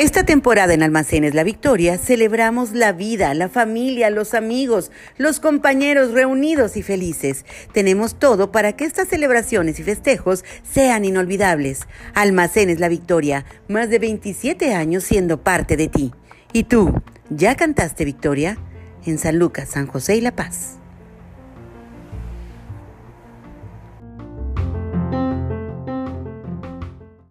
Esta temporada en Almacenes La Victoria celebramos la vida, la familia, los amigos, los compañeros reunidos y felices. Tenemos todo para que estas celebraciones y festejos sean inolvidables. Almacenes La Victoria, más de 27 años siendo parte de ti. ¿Y tú, ya cantaste Victoria? En San Lucas, San José y La Paz.